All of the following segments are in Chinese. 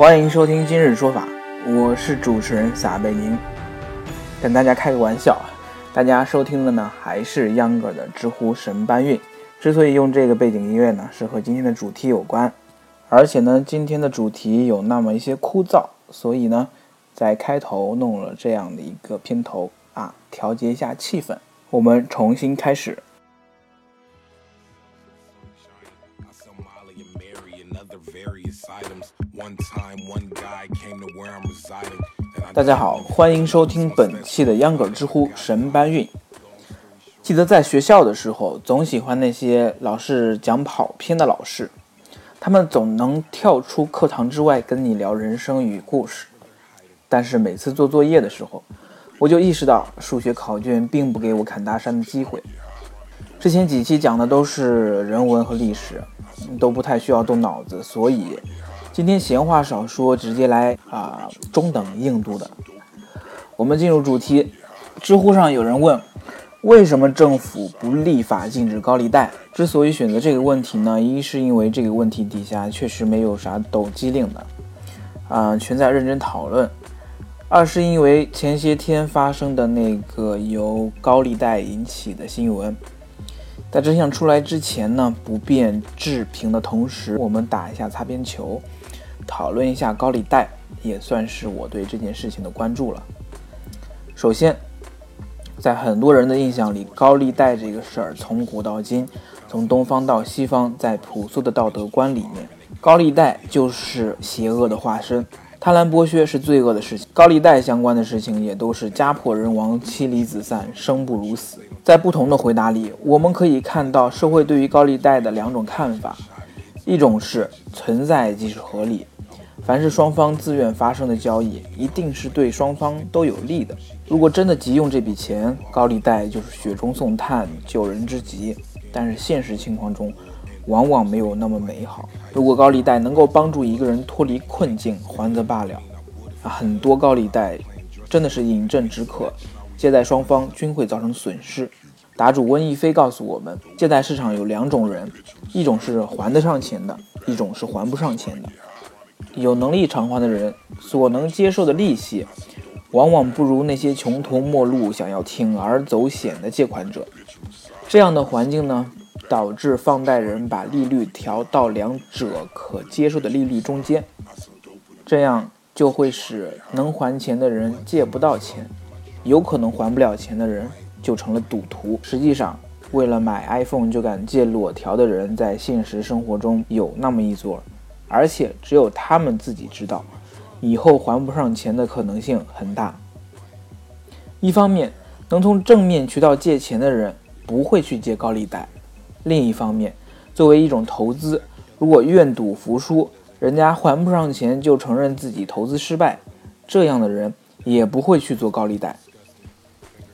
欢迎收听今日说法，我是主持人撒贝宁。跟大家开个玩笑，大家收听的呢还是秧歌的知乎神搬运。之所以用这个背景音乐呢，是和今天的主题有关，而且呢今天的主题有那么一些枯燥，所以呢在开头弄了这样的一个片头啊，调节一下气氛。我们重新开始。大家好，欢迎收听本期的秧歌知乎神搬运。记得在学校的时候，总喜欢那些老是讲跑偏的老师，他们总能跳出课堂之外跟你聊人生与故事。但是每次做作业的时候，我就意识到数学考卷并不给我侃大山的机会。之前几期讲的都是人文和历史，都不太需要动脑子，所以。今天闲话少说，直接来啊中等硬度的。我们进入主题。知乎上有人问，为什么政府不立法禁止高利贷？之所以选择这个问题呢，一是因为这个问题底下确实没有啥抖机灵的，啊，全在认真讨论；二是因为前些天发生的那个由高利贷引起的新闻。在真相出来之前呢，不便置评的同时，我们打一下擦边球。讨论一下高利贷，也算是我对这件事情的关注了。首先，在很多人的印象里，高利贷这个事儿从古到今，从东方到西方，在朴素的道德观里面，高利贷就是邪恶的化身。贪婪剥削是罪恶的事情，高利贷相关的事情也都是家破人亡、妻离子散、生不如死。在不同的回答里，我们可以看到社会对于高利贷的两种看法：一种是存在即是合理。凡是双方自愿发生的交易，一定是对双方都有利的。如果真的急用这笔钱，高利贷就是雪中送炭、救人之急。但是现实情况中，往往没有那么美好。如果高利贷能够帮助一个人脱离困境，还则罢了。很多高利贷真的是饮鸩止渴，借贷双方均会造成损失。答主温亦飞告诉我们，借贷市场有两种人，一种是还得上钱的，一种是还不上钱的。有能力偿还的人所能接受的利息，往往不如那些穷途末路、想要铤而走险的借款者。这样的环境呢，导致放贷人把利率调到两者可接受的利率中间，这样就会使能还钱的人借不到钱，有可能还不了钱的人就成了赌徒。实际上，为了买 iPhone 就敢借裸条的人，在现实生活中有那么一撮。而且只有他们自己知道，以后还不上钱的可能性很大。一方面，能从正面渠道借钱的人不会去借高利贷；另一方面，作为一种投资，如果愿赌服输，人家还不上钱就承认自己投资失败，这样的人也不会去做高利贷。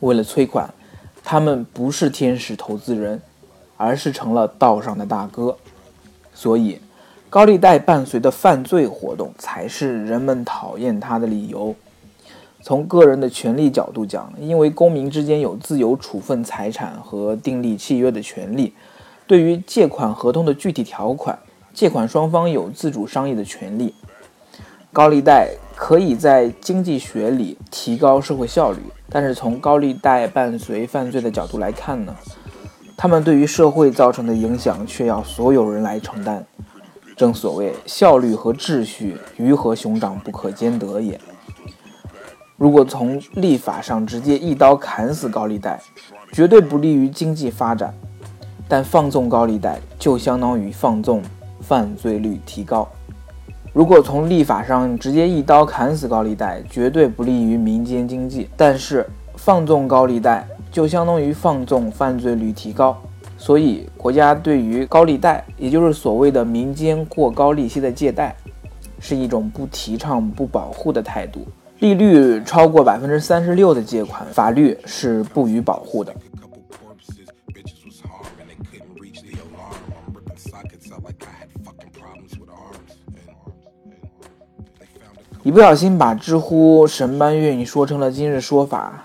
为了催款，他们不是天使投资人，而是成了道上的大哥。所以。高利贷伴随的犯罪活动才是人们讨厌它的理由。从个人的权利角度讲，因为公民之间有自由处分财产和订立契约的权利，对于借款合同的具体条款，借款双方有自主商议的权利。高利贷可以在经济学里提高社会效率，但是从高利贷伴随犯罪的角度来看呢，他们对于社会造成的影响却要所有人来承担。正所谓效率和秩序，鱼和熊掌不可兼得也。如果从立法上直接一刀砍死高利贷，绝对不利于经济发展；但放纵高利贷，就相当于放纵犯罪率提高。如果从立法上直接一刀砍死高利贷，绝对不利于民间经济；但是放纵高利贷，就相当于放纵犯罪率提高。所以，国家对于高利贷，也就是所谓的民间过高利息的借贷，是一种不提倡、不保护的态度。利率超过百分之三十六的借款，法律是不予保护的。一不小心把知乎神搬运说成了今日说法，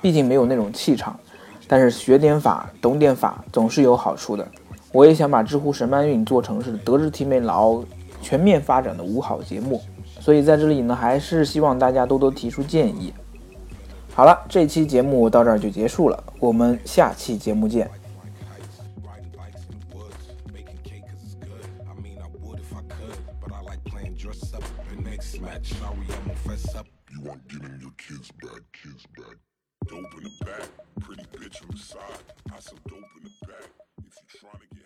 毕竟没有那种气场。但是学点法，懂点法，总是有好处的。我也想把知乎神搬运做成是德智体美劳全面发展的五好节目。所以在这里呢，还是希望大家多多提出建议。好了，这期节目到这儿就结束了，我们下期节目见。Dope in the back, pretty bitch on the side. I some dope in the back. If you trying to get